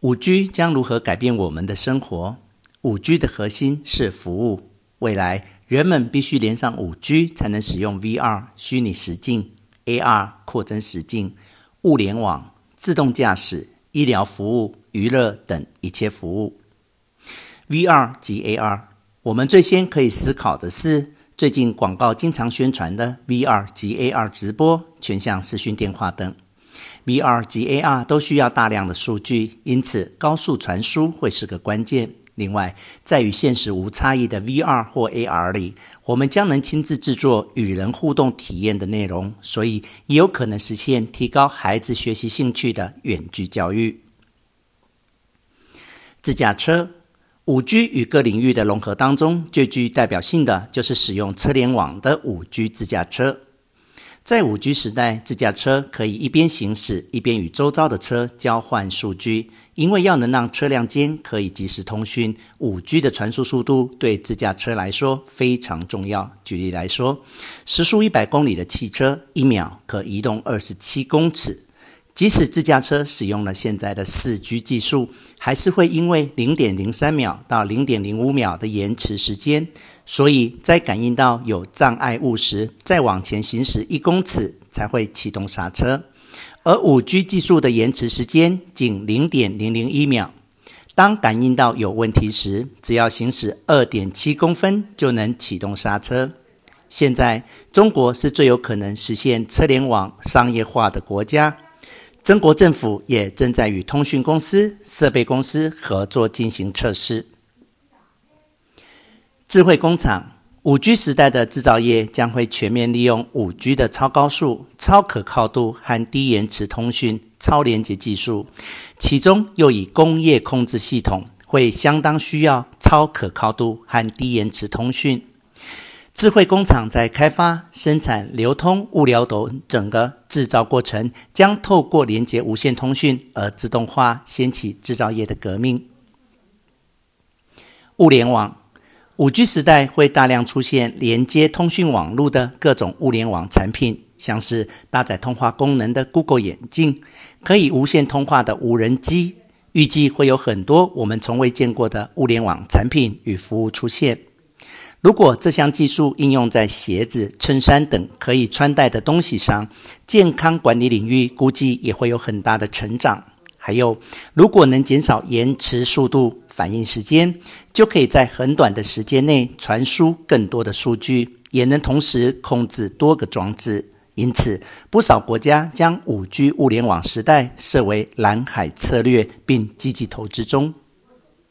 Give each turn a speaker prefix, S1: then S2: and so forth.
S1: 五 G 将如何改变我们的生活？五 G 的核心是服务。未来人们必须连上五 G 才能使用 VR 虚拟实境、AR 扩增实境、物联网、自动驾驶、医疗服务、娱乐等一切服务。VR 及 AR，我们最先可以思考的是，最近广告经常宣传的 VR 及 AR 直播、全向视讯电话等。VR 及 AR 都需要大量的数据，因此高速传输会是个关键。另外，在与现实无差异的 VR 或 AR 里，我们将能亲自制作与人互动体验的内容，所以也有可能实现提高孩子学习兴趣的远距教育。自驾车，5G 与各领域的融合当中，最具代表性的就是使用车联网的 5G 自驾车。在五 G 时代，自驾车可以一边行驶，一边与周遭的车交换数据。因为要能让车辆间可以及时通讯五 G 的传输速度对自驾车来说非常重要。举例来说，时速一百公里的汽车，一秒可移动二十七公尺。即使自驾车使用了现在的 4G 技术，还是会因为零点零三秒到零点零五秒的延迟时间，所以在感应到有障碍物时，再往前行驶一公尺才会启动刹车。而 5G 技术的延迟时间仅零点零零一秒，当感应到有问题时，只要行驶二点七公分就能启动刹车。现在，中国是最有可能实现车联网商业化的国家。中国政府也正在与通讯公司、设备公司合作进行测试。智慧工厂，5G 时代的制造业将会全面利用 5G 的超高速、超可靠度和低延迟通讯、超连接技术，其中又以工业控制系统会相当需要超可靠度和低延迟通讯。智慧工厂在开发、生产、流通、物流等整个制造过程，将透过连接无线通讯而自动化，掀起制造业的革命。物联网，5G 时代会大量出现连接通讯网络的各种物联网产品，像是搭载通话功能的 Google 眼镜，可以无线通话的无人机，预计会有很多我们从未见过的物联网产品与服务出现。如果这项技术应用在鞋子、衬衫等可以穿戴的东西上，健康管理领域估计也会有很大的成长。还有，如果能减少延迟速度、反应时间，就可以在很短的时间内传输更多的数据，也能同时控制多个装置。因此，不少国家将 5G 物联网时代设为蓝海策略，并积极投资中。